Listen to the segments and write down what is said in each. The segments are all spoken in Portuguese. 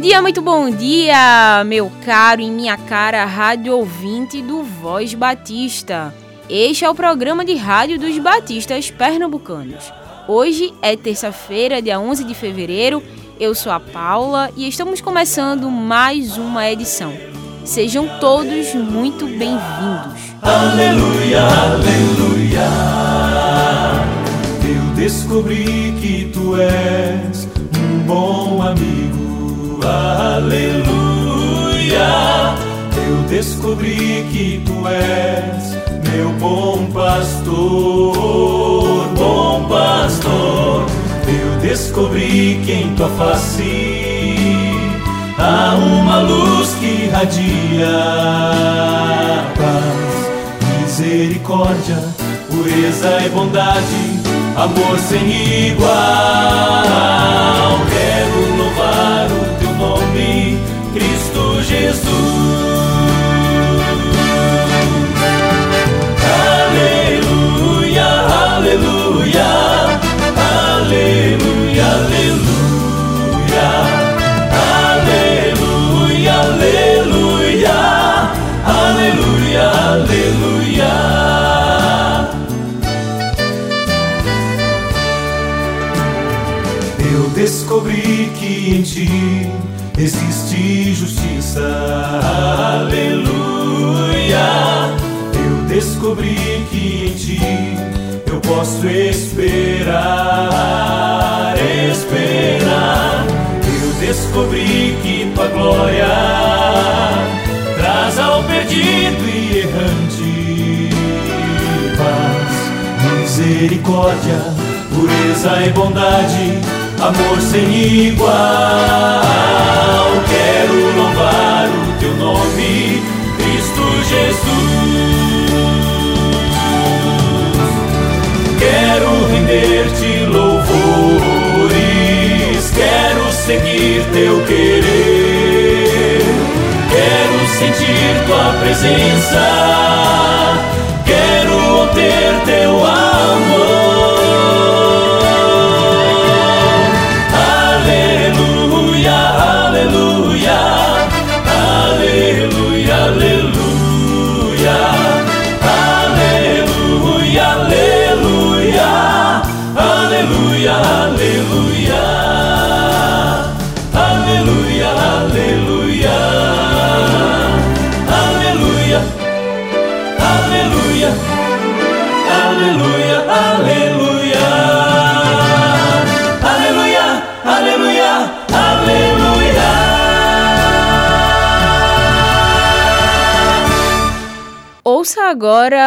dia, muito bom dia, meu caro e minha cara rádio ouvinte do Voz Batista. Este é o programa de rádio dos batistas pernambucanos. Hoje é terça-feira, dia 11 de fevereiro. Eu sou a Paula e estamos começando mais uma edição. Sejam todos muito bem-vindos. Aleluia, aleluia. Eu descobri que tu és um bom amigo. Aleluia. Eu descobri que tu és meu bom pastor, bom pastor. Eu descobri que em tua face há uma luz que irradia paz, misericórdia, pureza e bondade, amor sem igual. Quero Cristo Jesus. Aleluia, aleluia, aleluia, aleluia, aleluia, aleluia, aleluia, aleluia. Eu descobri que em ti existe justiça. Aleluia. Eu descobri que em ti eu posso esperar, esperar. Eu descobri que tua glória traz ao perdido e errante paz, misericórdia, pureza e bondade, amor sem igual. Quero louvar o teu nome, Cristo Jesus. Quero render-te louvores, quero seguir teu querer, quero sentir tua presença,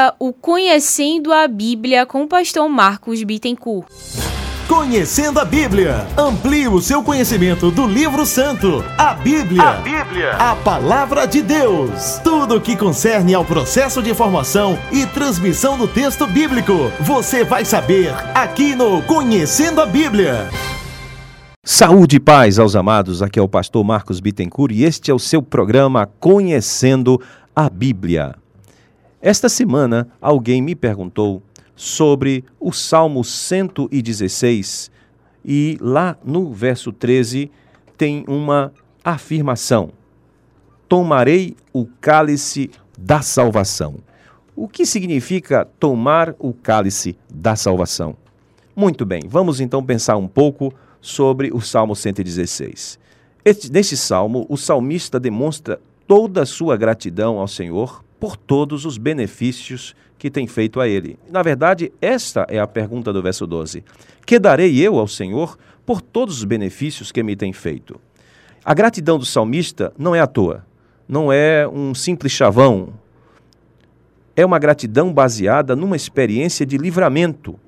agora o Conhecendo a Bíblia com o pastor Marcos Bittencourt. Conhecendo a Bíblia. Amplie o seu conhecimento do livro santo, a Bíblia. A Bíblia. A palavra de Deus. Tudo o que concerne ao processo de formação e transmissão do texto bíblico. Você vai saber aqui no Conhecendo a Bíblia. Saúde e paz aos amados, aqui é o pastor Marcos Bittencourt e este é o seu programa Conhecendo a Bíblia. Esta semana alguém me perguntou sobre o Salmo 116 e lá no verso 13 tem uma afirmação: Tomarei o cálice da salvação. O que significa tomar o cálice da salvação? Muito bem, vamos então pensar um pouco sobre o Salmo 116. Este, neste salmo, o salmista demonstra toda a sua gratidão ao Senhor por todos os benefícios que tem feito a ele. Na verdade, esta é a pergunta do verso 12: Que darei eu ao Senhor por todos os benefícios que me tem feito? A gratidão do salmista não é à toa, não é um simples chavão. É uma gratidão baseada numa experiência de livramento.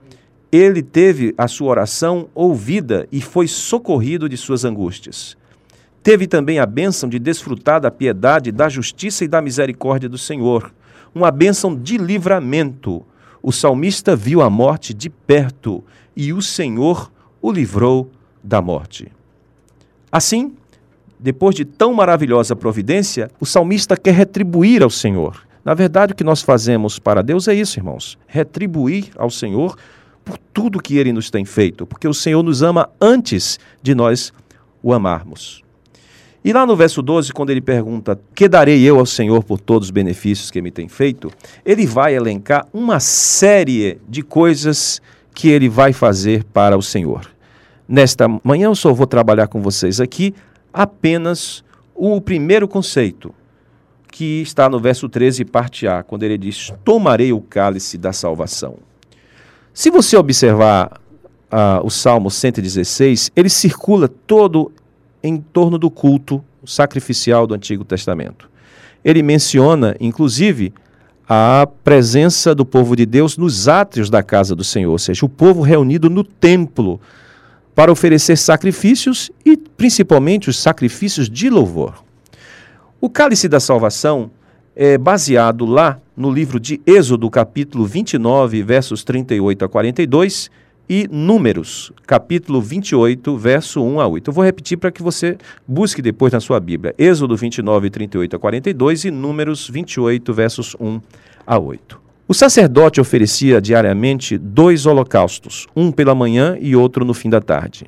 Ele teve a sua oração ouvida e foi socorrido de suas angústias. Teve também a bênção de desfrutar da piedade, da justiça e da misericórdia do Senhor. Uma bênção de livramento. O salmista viu a morte de perto e o Senhor o livrou da morte. Assim, depois de tão maravilhosa providência, o salmista quer retribuir ao Senhor. Na verdade, o que nós fazemos para Deus é isso, irmãos: retribuir ao Senhor por tudo que ele nos tem feito, porque o Senhor nos ama antes de nós o amarmos. E lá no verso 12, quando ele pergunta: Que darei eu ao Senhor por todos os benefícios que me tem feito? Ele vai elencar uma série de coisas que ele vai fazer para o Senhor. Nesta manhã eu só vou trabalhar com vocês aqui apenas o primeiro conceito, que está no verso 13, parte A, quando ele diz: Tomarei o cálice da salvação. Se você observar uh, o Salmo 116, ele circula todo em torno do culto sacrificial do Antigo Testamento. Ele menciona, inclusive, a presença do povo de Deus nos átrios da casa do Senhor, ou seja, o povo reunido no templo para oferecer sacrifícios e principalmente os sacrifícios de louvor. O cálice da salvação é baseado lá no livro de Êxodo, capítulo 29, versos 38 a 42, e Números, capítulo 28, verso 1 a 8. Eu vou repetir para que você busque depois na sua Bíblia. Êxodo 29, 38 a 42 e Números 28, versos 1 a 8. O sacerdote oferecia diariamente dois holocaustos, um pela manhã e outro no fim da tarde.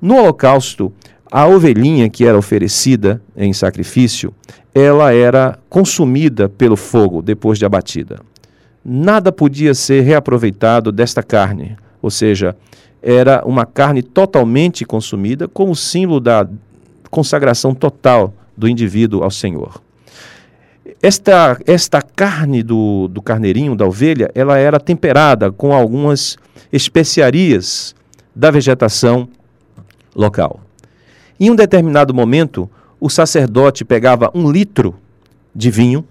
No holocausto, a ovelhinha que era oferecida em sacrifício, ela era consumida pelo fogo depois de abatida. Nada podia ser reaproveitado desta carne, ou seja, era uma carne totalmente consumida como símbolo da consagração total do indivíduo ao Senhor. Esta, esta carne do, do carneirinho, da ovelha, ela era temperada com algumas especiarias da vegetação local. Em um determinado momento, o sacerdote pegava um litro de vinho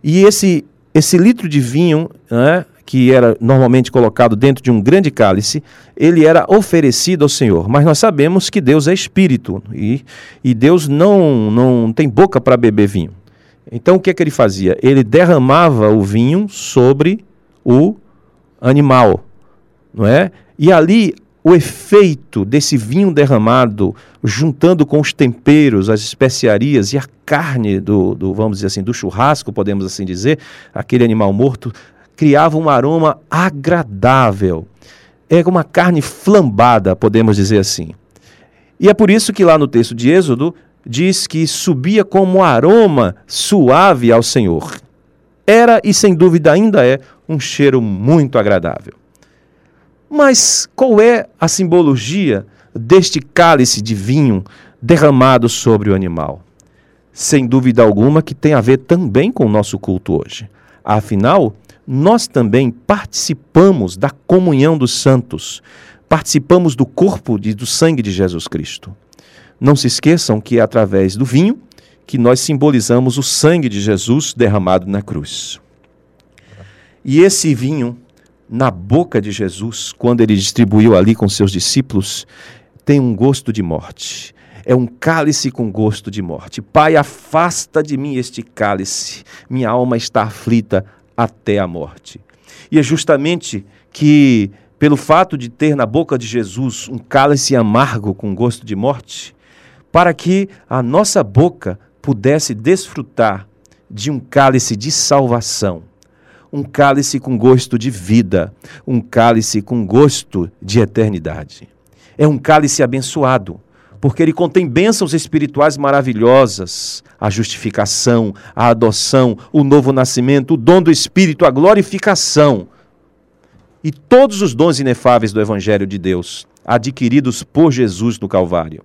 e esse, esse litro de vinho, né, que era normalmente colocado dentro de um grande cálice, ele era oferecido ao Senhor. Mas nós sabemos que Deus é espírito e, e Deus não, não tem boca para beber vinho. Então o que é que ele fazia? Ele derramava o vinho sobre o animal, não é? E ali o efeito desse vinho derramado, juntando com os temperos, as especiarias e a carne do, do, vamos dizer assim, do churrasco, podemos assim dizer, aquele animal morto, criava um aroma agradável. É uma carne flambada, podemos dizer assim. E é por isso que lá no texto de Êxodo diz que subia como aroma suave ao Senhor. Era e sem dúvida ainda é um cheiro muito agradável. Mas qual é a simbologia deste cálice de vinho derramado sobre o animal? Sem dúvida alguma que tem a ver também com o nosso culto hoje. Afinal, nós também participamos da comunhão dos santos, participamos do corpo e do sangue de Jesus Cristo. Não se esqueçam que é através do vinho que nós simbolizamos o sangue de Jesus derramado na cruz. E esse vinho, na boca de Jesus, quando ele distribuiu ali com seus discípulos, tem um gosto de morte. É um cálice com gosto de morte. Pai, afasta de mim este cálice. Minha alma está aflita até a morte. E é justamente que, pelo fato de ter na boca de Jesus um cálice amargo com gosto de morte, para que a nossa boca pudesse desfrutar de um cálice de salvação, um cálice com gosto de vida, um cálice com gosto de eternidade. É um cálice abençoado, porque ele contém bênçãos espirituais maravilhosas, a justificação, a adoção, o novo nascimento, o dom do Espírito, a glorificação e todos os dons inefáveis do Evangelho de Deus, adquiridos por Jesus no Calvário.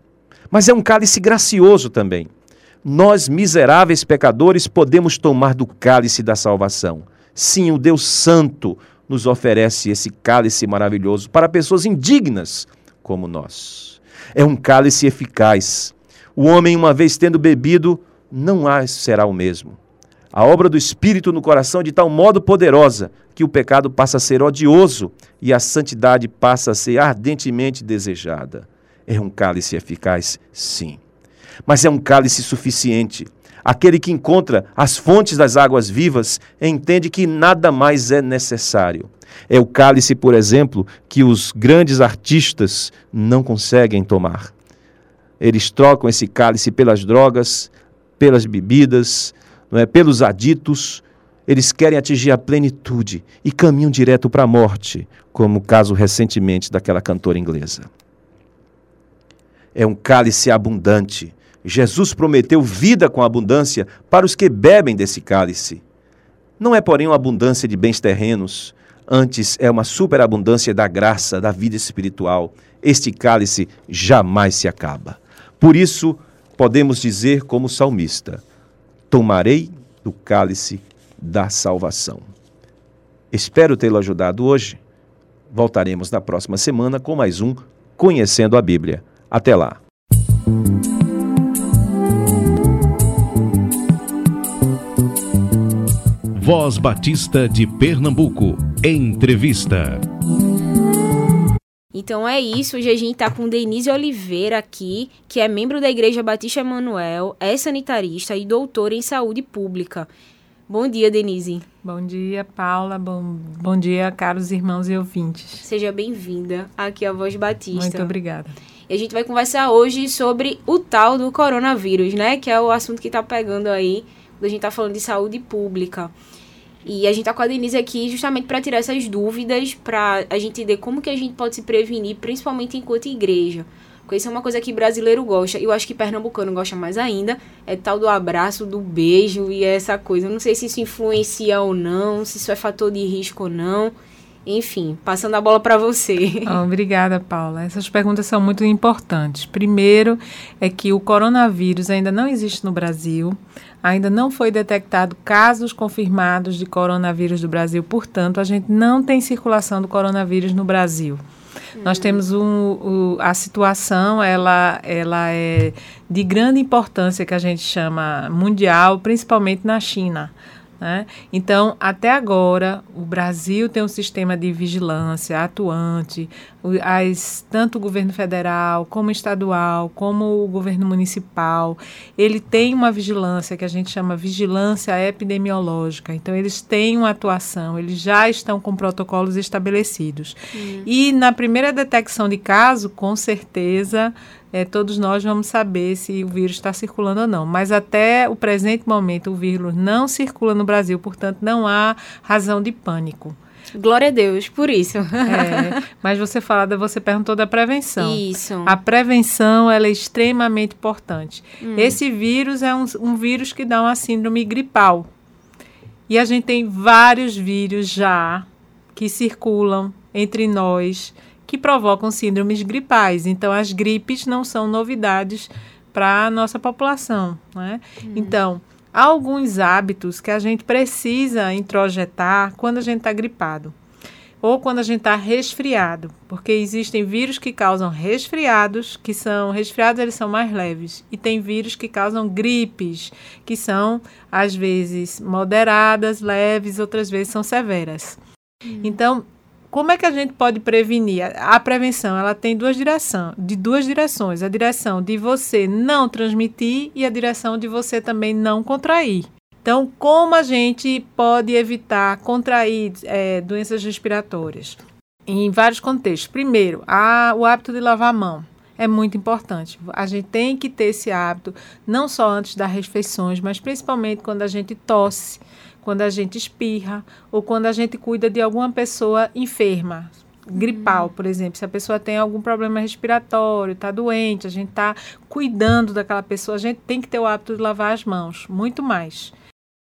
Mas é um cálice gracioso também. Nós, miseráveis pecadores, podemos tomar do cálice da salvação. Sim, o Deus Santo nos oferece esse cálice maravilhoso para pessoas indignas como nós. É um cálice eficaz. O homem, uma vez tendo bebido, não será o mesmo. A obra do Espírito no coração é de tal modo poderosa que o pecado passa a ser odioso e a santidade passa a ser ardentemente desejada. É um cálice eficaz? Sim. mas é um cálice suficiente. Aquele que encontra as fontes das águas vivas entende que nada mais é necessário. É o cálice, por exemplo, que os grandes artistas não conseguem tomar. Eles trocam esse cálice pelas drogas, pelas bebidas, não é? pelos aditos. Eles querem atingir a plenitude e caminham direto para a morte, como o caso recentemente daquela cantora inglesa. É um cálice abundante. Jesus prometeu vida com abundância para os que bebem desse cálice. Não é, porém, uma abundância de bens terrenos, antes é uma superabundância da graça, da vida espiritual. Este cálice jamais se acaba. Por isso, podemos dizer como salmista: Tomarei do cálice da salvação. Espero tê-lo ajudado hoje. Voltaremos na próxima semana com mais um Conhecendo a Bíblia. Até lá. Voz Batista de Pernambuco. Entrevista. Então é isso, hoje a gente tá com Denise Oliveira aqui, que é membro da Igreja Batista Emanuel, é sanitarista e doutora em saúde pública. Bom dia, Denise. Bom dia, Paula. Bom, bom dia, caros irmãos e ouvintes. Seja bem-vinda aqui à Voz Batista. Muito obrigada. E a gente vai conversar hoje sobre o tal do coronavírus, né? Que é o assunto que tá pegando aí, quando a gente tá falando de saúde pública. E a gente tá com a Denise aqui justamente para tirar essas dúvidas, para a gente entender como que a gente pode se prevenir, principalmente enquanto igreja. Porque isso é uma coisa que brasileiro gosta, e eu acho que pernambucano gosta mais ainda, é tal do abraço, do beijo e essa coisa. Eu não sei se isso influencia ou não, se isso é fator de risco ou não. Enfim, passando a bola para você. Obrigada, Paula. Essas perguntas são muito importantes. Primeiro, é que o coronavírus ainda não existe no Brasil ainda não foi detectado casos confirmados de coronavírus do Brasil, portanto, a gente não tem circulação do coronavírus no Brasil. Nós temos um, um, a situação, ela, ela é de grande importância que a gente chama mundial, principalmente na China. Né? Então, até agora, o Brasil tem um sistema de vigilância atuante, as, tanto o governo federal, como estadual, como o governo municipal, ele tem uma vigilância que a gente chama vigilância epidemiológica. Então, eles têm uma atuação, eles já estão com protocolos estabelecidos. E na primeira detecção de caso, com certeza, é, todos nós vamos saber se o vírus está circulando ou não. Mas até o presente momento, o vírus não circula no Brasil, portanto, não há razão de pânico. Glória a Deus por isso. É, mas você fala, você perguntou da prevenção. Isso. A prevenção ela é extremamente importante. Hum. Esse vírus é um, um vírus que dá uma síndrome gripal. E a gente tem vários vírus já que circulam entre nós que provocam síndromes gripais. Então, as gripes não são novidades para a nossa população. Né? Uhum. Então, há alguns hábitos que a gente precisa introjetar quando a gente está gripado ou quando a gente está resfriado, porque existem vírus que causam resfriados, que são resfriados eles são mais leves, e tem vírus que causam gripes, que são às vezes moderadas, leves, outras vezes são severas. Uhum. Então, como é que a gente pode prevenir? A prevenção ela tem duas direções, de duas direções. A direção de você não transmitir e a direção de você também não contrair. Então, como a gente pode evitar contrair é, doenças respiratórias? Em vários contextos. Primeiro, a, o hábito de lavar a mão é muito importante. A gente tem que ter esse hábito, não só antes das refeições, mas principalmente quando a gente tosse quando a gente espirra ou quando a gente cuida de alguma pessoa enferma, gripal, uhum. por exemplo. Se a pessoa tem algum problema respiratório, está doente, a gente está cuidando daquela pessoa, a gente tem que ter o hábito de lavar as mãos, muito mais.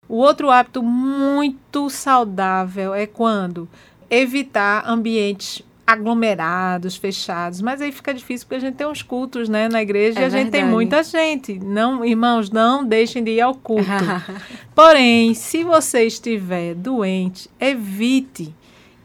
O outro hábito muito saudável é quando evitar ambientes aglomerados, fechados. Mas aí fica difícil porque a gente tem uns cultos, né, na igreja é e a verdade. gente tem muita gente. Não, irmãos, não deixem de ir ao culto. Porém, se você estiver doente, evite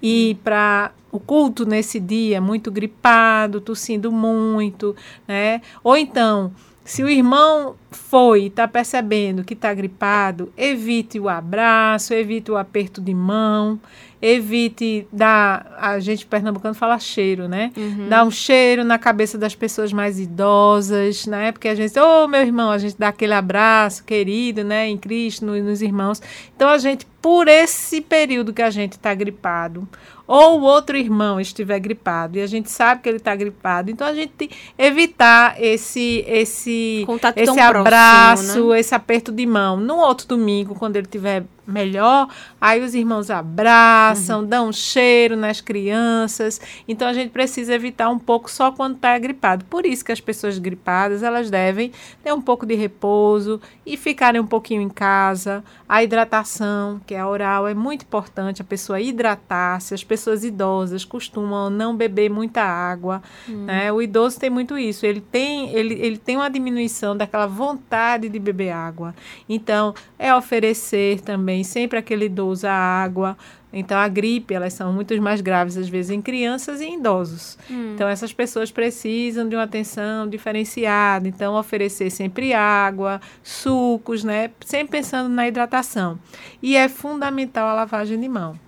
ir para o culto nesse dia muito gripado, tossindo muito, né? Ou então, se o irmão foi, está percebendo que está gripado, evite o abraço, evite o aperto de mão, evite dar. A gente pernambucano fala cheiro, né? Uhum. Dar um cheiro na cabeça das pessoas mais idosas, né? Porque a gente, ô oh, meu irmão, a gente dá aquele abraço querido, né? Em Cristo, no, nos irmãos. Então a gente, por esse período que a gente está gripado, ou o outro irmão estiver gripado e a gente sabe que ele está gripado, então a gente evitar esse esse Contato esse abraço, próximo, né? esse aperto de mão. No outro domingo, quando ele estiver melhor, aí os irmãos abraçam, uhum. dão um cheiro nas crianças. Então a gente precisa evitar um pouco só quando está gripado. Por isso que as pessoas gripadas, elas devem ter um pouco de repouso e ficarem um pouquinho em casa. A hidratação, que é a oral, é muito importante a pessoa hidratar-se. As pessoas idosas costumam não beber muita água, uhum. né? O idoso tem muito isso. Ele tem ele, ele tem uma diminuição daquela vontade de beber água. Então, é oferecer também sempre aquele idoso a água. Então, a gripe, elas são muito mais graves, às vezes, em crianças e em idosos. Hum. Então, essas pessoas precisam de uma atenção diferenciada. Então, oferecer sempre água, sucos, né? Sempre pensando na hidratação. E é fundamental a lavagem de mão.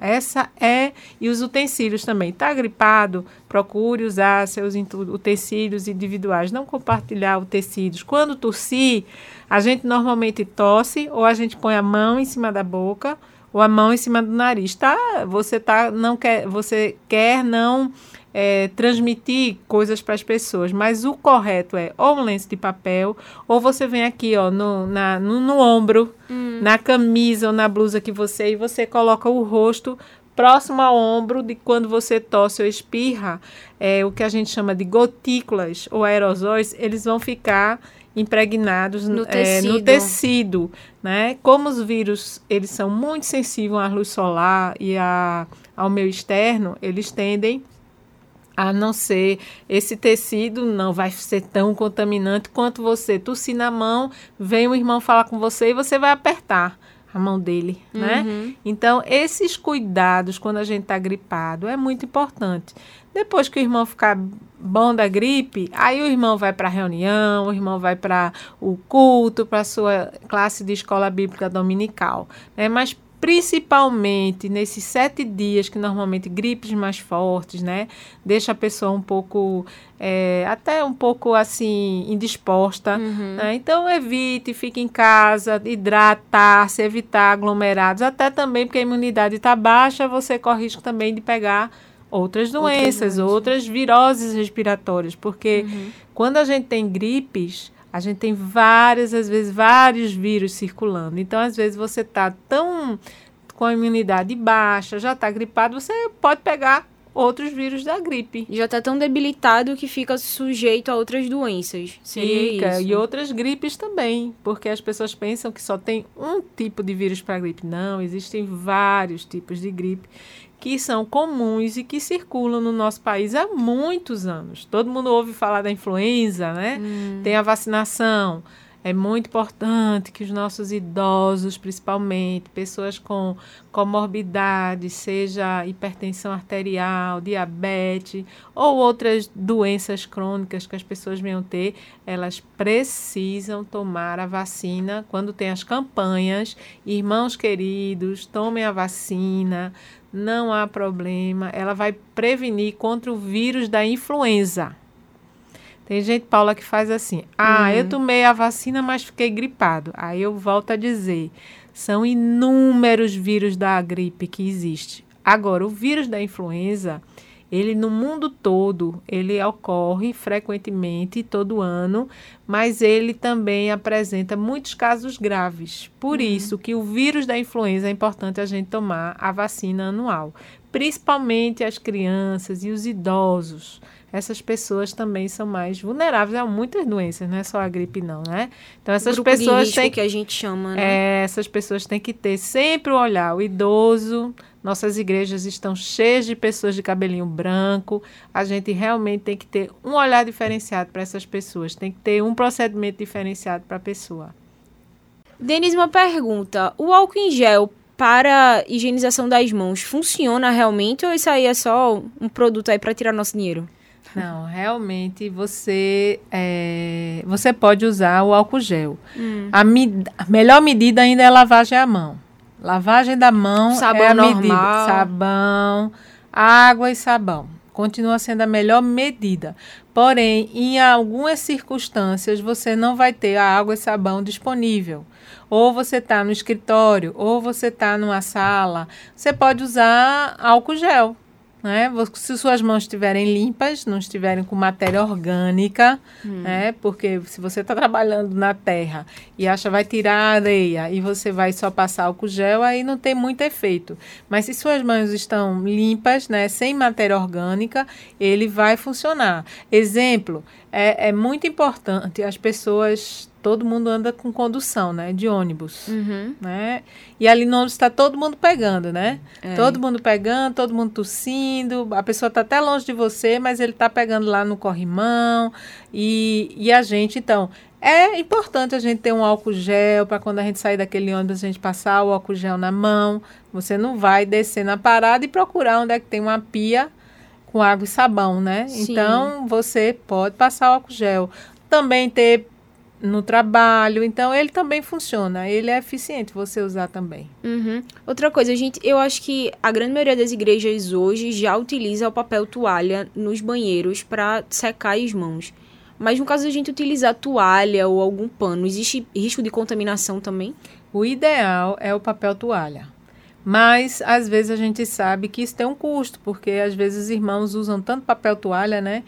Essa é, e os utensílios também. Está gripado? Procure usar seus utensílios individuais, não compartilhar utensílios. Quando tossir, a gente normalmente tosse ou a gente põe a mão em cima da boca ou a mão em cima do nariz. Tá? Você tá não quer, você quer não é, transmitir coisas para as pessoas, mas o correto é ou um lenço de papel, ou você vem aqui ó, no, na, no, no ombro, hum. na camisa ou na blusa que você, e você coloca o rosto próximo ao ombro de quando você tosse ou espirra, é, o que a gente chama de gotículas ou aerosóis, eles vão ficar impregnados no, é, tecido. no tecido, né? Como os vírus eles são muito sensíveis à luz solar e a, ao meio externo, eles tendem a não ser esse tecido não vai ser tão contaminante quanto você tossir na mão, vem o irmão falar com você e você vai apertar a mão dele, né? Uhum. Então, esses cuidados quando a gente está gripado é muito importante. Depois que o irmão ficar bom da gripe, aí o irmão vai para a reunião, o irmão vai para o culto, para a sua classe de escola bíblica dominical, né? Mas principalmente nesses sete dias que normalmente gripes mais fortes, né, deixa a pessoa um pouco, é, até um pouco assim indisposta. Uhum. Né? Então evite, fique em casa, hidratar-se, evitar aglomerados, até também porque a imunidade está baixa, você corre risco também de pegar outras doenças, outras, outras viroses respiratórias, porque uhum. quando a gente tem gripes a gente tem várias, às vezes, vários vírus circulando. Então, às vezes, você está tão com a imunidade baixa, já está gripado, você pode pegar outros vírus da gripe. Já está tão debilitado que fica sujeito a outras doenças. Seria fica, e outras gripes também, porque as pessoas pensam que só tem um tipo de vírus para gripe. Não, existem vários tipos de gripe que são comuns e que circulam no nosso país há muitos anos. Todo mundo ouve falar da influenza, né? Hum. Tem a vacinação. É muito importante que os nossos idosos, principalmente, pessoas com comorbidade, seja hipertensão arterial, diabetes ou outras doenças crônicas que as pessoas venham ter, elas precisam tomar a vacina quando tem as campanhas. Irmãos queridos, tomem a vacina não há problema, ela vai prevenir contra o vírus da influenza. Tem gente, Paula, que faz assim: ah, uhum. eu tomei a vacina, mas fiquei gripado. Aí eu volto a dizer: são inúmeros vírus da gripe que existe. Agora, o vírus da influenza, ele no mundo todo, ele ocorre frequentemente todo ano, mas ele também apresenta muitos casos graves. Por uhum. isso que o vírus da influenza é importante a gente tomar a vacina anual, principalmente as crianças e os idosos essas pessoas também são mais vulneráveis a muitas doenças, não é só a gripe não, né? Então essas Grupo pessoas têm que a gente chama, né? É, essas pessoas têm que ter sempre o olhar, o idoso. Nossas igrejas estão cheias de pessoas de cabelinho branco. A gente realmente tem que ter um olhar diferenciado para essas pessoas, tem que ter um procedimento diferenciado para a pessoa. Denise, uma pergunta: o álcool em gel para higienização das mãos funciona realmente ou isso aí é só um produto aí para tirar nosso dinheiro? Não, realmente você é, você pode usar o álcool gel. Hum. A, me- a melhor medida ainda é a lavagem à mão. Lavagem da mão Sabão é a normal. medida. Sabão, água e sabão. Continua sendo a melhor medida. Porém, em algumas circunstâncias, você não vai ter a água e sabão disponível. Ou você está no escritório, ou você está numa sala. Você pode usar álcool gel. Né? Se suas mãos estiverem limpas, não estiverem com matéria orgânica, né? Porque se você está trabalhando na terra e acha vai tirar a areia e você vai só passar álcool gel, aí não tem muito efeito. Mas se suas mãos estão limpas, né? Sem matéria orgânica, ele vai funcionar. Exemplo, é, é muito importante as pessoas. Todo mundo anda com condução, né? De ônibus Uhum. né? E ali no ônibus está todo mundo pegando, né? É. Todo mundo pegando, todo mundo tossindo. A pessoa está até longe de você, mas ele está pegando lá no corrimão. E, e a gente, então, é importante a gente ter um álcool gel para quando a gente sair daquele ônibus a gente passar o álcool gel na mão. Você não vai descer na parada e procurar onde é que tem uma pia com água e sabão, né? Sim. Então, você pode passar o álcool gel. Também ter no trabalho. Então, ele também funciona. Ele é eficiente você usar também. Uhum. Outra coisa, gente, eu acho que a grande maioria das igrejas hoje já utiliza o papel toalha nos banheiros para secar as mãos. Mas no caso da gente utilizar toalha ou algum pano, existe risco de contaminação também? O ideal é o papel toalha. Mas, às vezes, a gente sabe que isso tem um custo, porque às vezes os irmãos usam tanto papel toalha, né?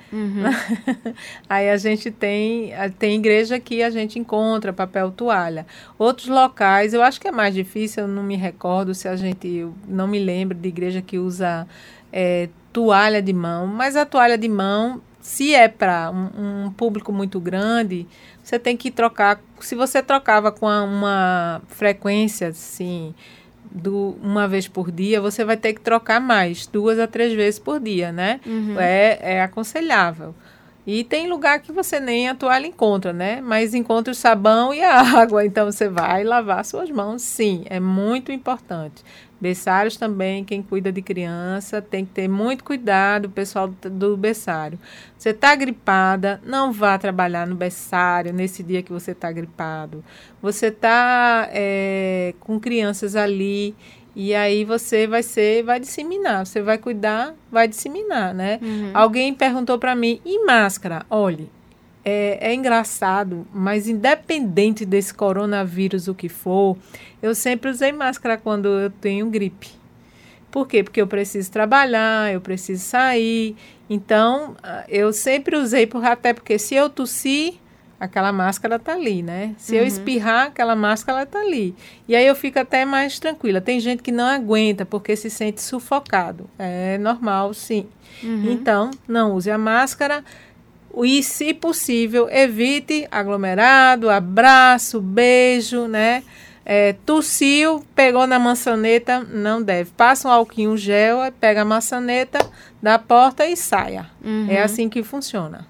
Aí a gente tem, tem igreja que a gente encontra papel toalha. Outros locais, eu acho que é mais difícil, eu não me recordo se a gente, não me lembro de igreja que usa é, toalha de mão, mas a toalha de mão, se é para um, um público muito grande, você tem que trocar. Se você trocava com uma frequência assim, do, uma vez por dia, você vai ter que trocar mais, duas a três vezes por dia, né? É, é aconselhável. E tem lugar que você nem a toalha encontra, né? Mas encontra o sabão e a água. Então você vai lavar suas mãos, sim. É muito importante. Berçários também, quem cuida de criança, tem que ter muito cuidado, o pessoal do- berçário. Você está gripada, não vá trabalhar no berçário nesse dia que você está gripado. Você está com crianças ali e aí você vai ser, vai disseminar. Você vai cuidar, vai disseminar, né? Alguém perguntou para mim, e máscara? Olhe, é, é engraçado, mas independente desse coronavírus, o que for, eu sempre usei máscara quando eu tenho gripe. Por quê? Porque eu preciso trabalhar, eu preciso sair. Então, ah, eu sempre usei, por, até porque se eu tossir, aquela máscara tá ali, né? Se eu espirrar, aquela máscara tá ali. E aí eu fico até mais tranquila. Tem gente que não aguenta porque se sente sufocado. É normal, sim. Então, não use a máscara. E, se possível, evite aglomerado, abraço, beijo, né? É, tossiu, pegou na maçaneta, não deve. Passa um alquinho gel, pega a maçaneta da porta e saia. É assim que funciona.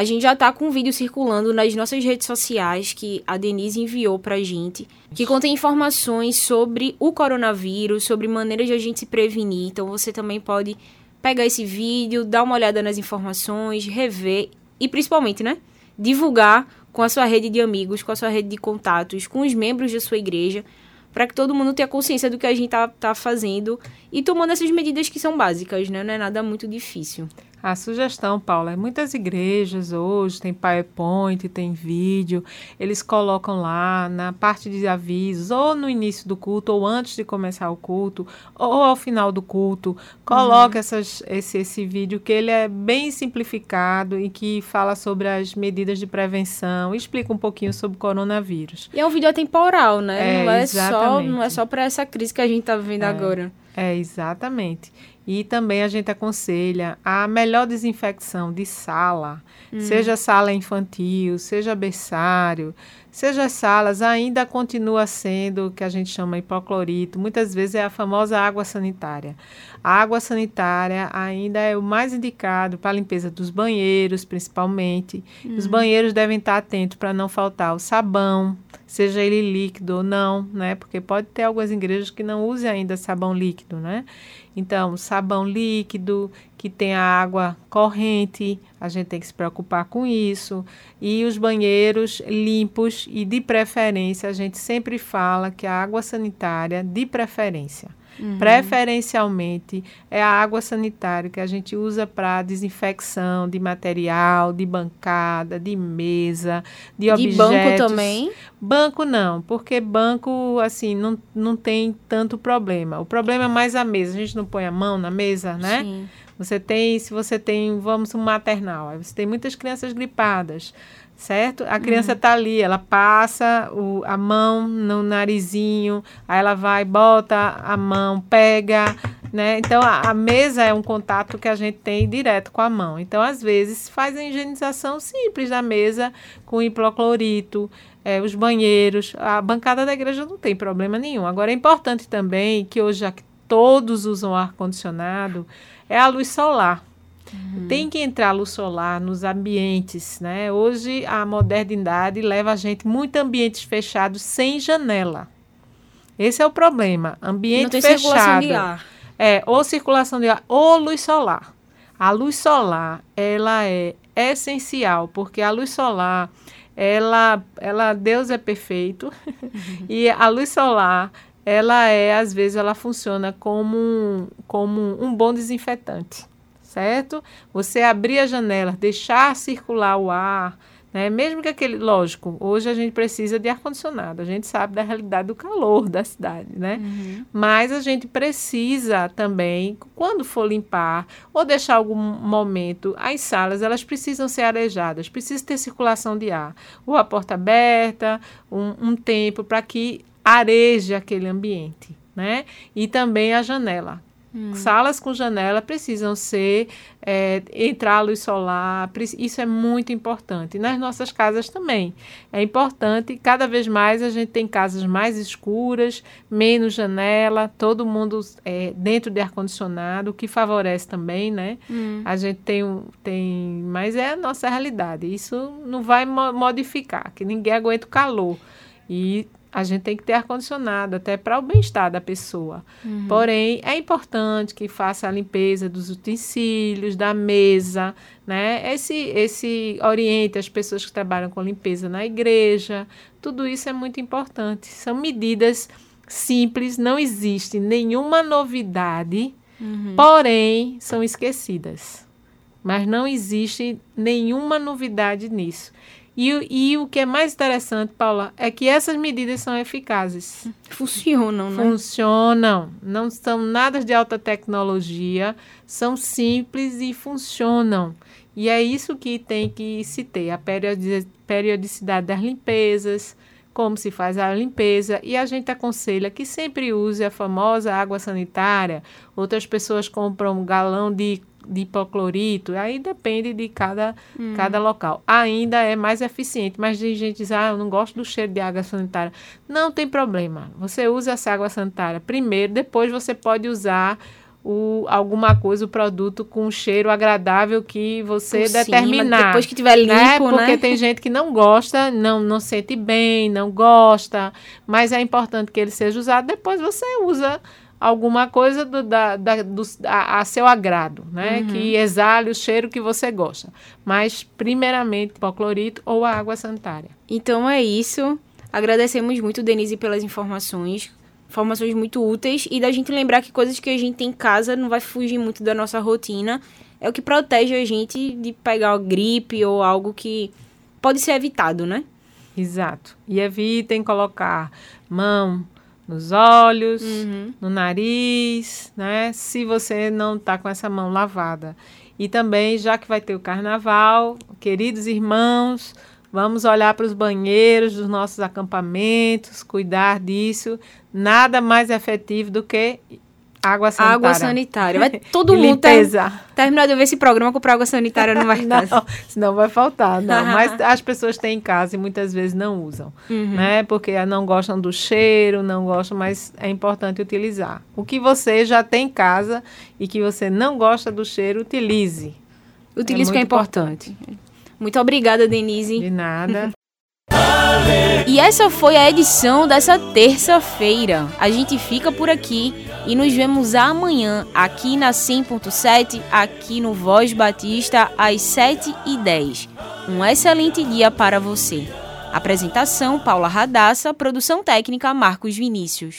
A gente já tá com um vídeo circulando nas nossas redes sociais que a Denise enviou pra gente, que contém informações sobre o coronavírus, sobre maneiras de a gente se prevenir. Então você também pode pegar esse vídeo, dar uma olhada nas informações, rever e principalmente, né, divulgar com a sua rede de amigos, com a sua rede de contatos, com os membros da sua igreja, para que todo mundo tenha consciência do que a gente tá, tá fazendo e tomando essas medidas que são básicas, né? Não é nada muito difícil. A sugestão, Paula, é muitas igrejas hoje tem PowerPoint, tem vídeo, eles colocam lá na parte de avisos, ou no início do culto, ou antes de começar o culto, ou ao final do culto, coloca essas, esse, esse vídeo que ele é bem simplificado e que fala sobre as medidas de prevenção, explica um pouquinho sobre o coronavírus. E é um vídeo atemporal, né? É, não, é só, não é só para essa crise que a gente tá vivendo agora. É, exatamente. E também a gente aconselha a melhor desinfecção de sala, seja sala infantil, seja berçário, seja as salas, ainda continua sendo o que a gente chama hipoclorito. Muitas vezes é a famosa água sanitária. A água sanitária ainda é o mais indicado para a limpeza dos banheiros, principalmente. Os banheiros devem estar atentos para não faltar o sabão, seja ele líquido ou não, né? Porque pode ter algumas igrejas que não usem ainda sabão líquido, né? Então, sabão líquido, que tem a água corrente, a gente tem que se preocupar com isso. E os banheiros limpos e de preferência, a gente sempre fala que a água sanitária, de preferência, Uhum. Preferencialmente é a água sanitária que a gente usa para desinfecção de material, de bancada, de mesa, de, de objetos. banco também? Banco não, porque banco assim não, não tem tanto problema. O problema é mais a mesa. A gente não põe a mão na mesa, né? Sim. Você tem, se você tem, vamos, um maternal, você tem muitas crianças gripadas certo? A criança está uhum. ali, ela passa o, a mão no narizinho, aí ela vai, bota a mão, pega, né? Então, a, a, mesa é um contato que a gente tem direto com a mão. Então, às vezes, faz a higienização simples da mesa com hipoclorito, é, os banheiros, a bancada da igreja não tem problema nenhum. Agora, é importante também que hoje, já que todos usam ar-condicionado, é a luz solar. Uhum. Tem que entrar luz solar nos ambientes, né? Hoje a modernidade leva a gente muito ambientes fechados sem janela. Esse é o problema. Ambiente Não tem fechado. Circulação de ar. É, ou circulação de ar, ou luz solar. A luz solar, ela é essencial, porque a luz solar, ela, ela Deus é perfeito, uhum. e a luz solar, ela é, às vezes, ela funciona como, como um bom desinfetante certo? Você abrir a janela, deixar circular o ar, né? Mesmo que aquele, lógico, hoje a gente precisa de ar condicionado, a gente sabe da realidade do calor da cidade, né? Uhum. Mas a gente precisa também, quando for limpar ou deixar algum momento, as salas elas precisam ser arejadas, precisa ter circulação de ar, ou a porta aberta, um, um tempo para que areje aquele ambiente, né? E também a janela, Hum. Salas com janela precisam ser, é, entrar a luz solar, isso é muito importante. nas nossas casas também. É importante, cada vez mais a gente tem casas mais escuras, menos janela, todo mundo é, dentro de ar-condicionado, o que favorece também, né? Hum. A gente tem, tem. Mas é a nossa realidade. Isso não vai modificar, que ninguém aguenta o calor. E a gente tem que ter ar-condicionado, até para o bem-estar da pessoa. Uhum. Porém, é importante que faça a limpeza dos utensílios, da mesa, né? Esse, esse oriente as pessoas que trabalham com limpeza na igreja. Tudo isso é muito importante. São medidas simples, não existe nenhuma novidade, uhum. porém, são esquecidas. Mas não existe nenhuma novidade nisso. E, e o que é mais interessante, Paula, é que essas medidas são eficazes. Funcionam, né? Funcionam. Não são nada de alta tecnologia, são simples e funcionam. E é isso que tem que se ter: a periodicidade das limpezas, como se faz a limpeza, e a gente aconselha que sempre use a famosa água sanitária. Outras pessoas compram um galão de de hipoclorito, aí depende de cada, hum. cada local. Ainda é mais eficiente, mas tem gente que diz, ah, eu não gosto do cheiro de água sanitária. Não tem problema. Você usa essa água sanitária primeiro, depois você pode usar o, alguma coisa, o produto com cheiro agradável que você Por determinar. Cima, depois que tiver limpo, né? Porque né? tem gente que não gosta, não, não sente bem, não gosta, mas é importante que ele seja usado. Depois você usa alguma coisa do, da, da, do, a, a, seu agrado, né? Uhum. Que exale o cheiro que você gosta. Mas, primeiramente, hipoclorito ou a água sanitária. Então é isso. Agradecemos muito, Denise, pelas informações. Informações muito úteis. E da gente lembrar que coisas que a gente tem em casa não vai fugir muito da nossa rotina. É o que protege a gente de pegar gripe ou algo que pode ser evitado, né? Exato. E evitem colocar mão, nos olhos, uhum. no nariz, né? Se você não está com essa mão lavada. E também, já que vai ter o carnaval, queridos irmãos, vamos olhar para os banheiros dos nossos acampamentos, cuidar disso. Nada mais efetivo do que Água sanitária. Água sanitária. Vai todo mundo limpeza. Ter, terminar de ver esse programa comprar água sanitária no mercado. não, senão vai faltar, não. Mas as pessoas têm em casa e muitas vezes não usam, uhum. né? Porque não gostam do cheiro, não gostam, mas é importante utilizar. O que você já tem em casa e que você não gosta do cheiro, utilize. Utilize é que é importante. importante. Muito obrigada, Denise. De nada. E essa foi a edição dessa terça-feira. A gente fica por aqui e nos vemos amanhã aqui na 100.7, aqui no Voz Batista, às 7h10. Um excelente dia para você. Apresentação Paula Radassa, produção técnica Marcos Vinícius.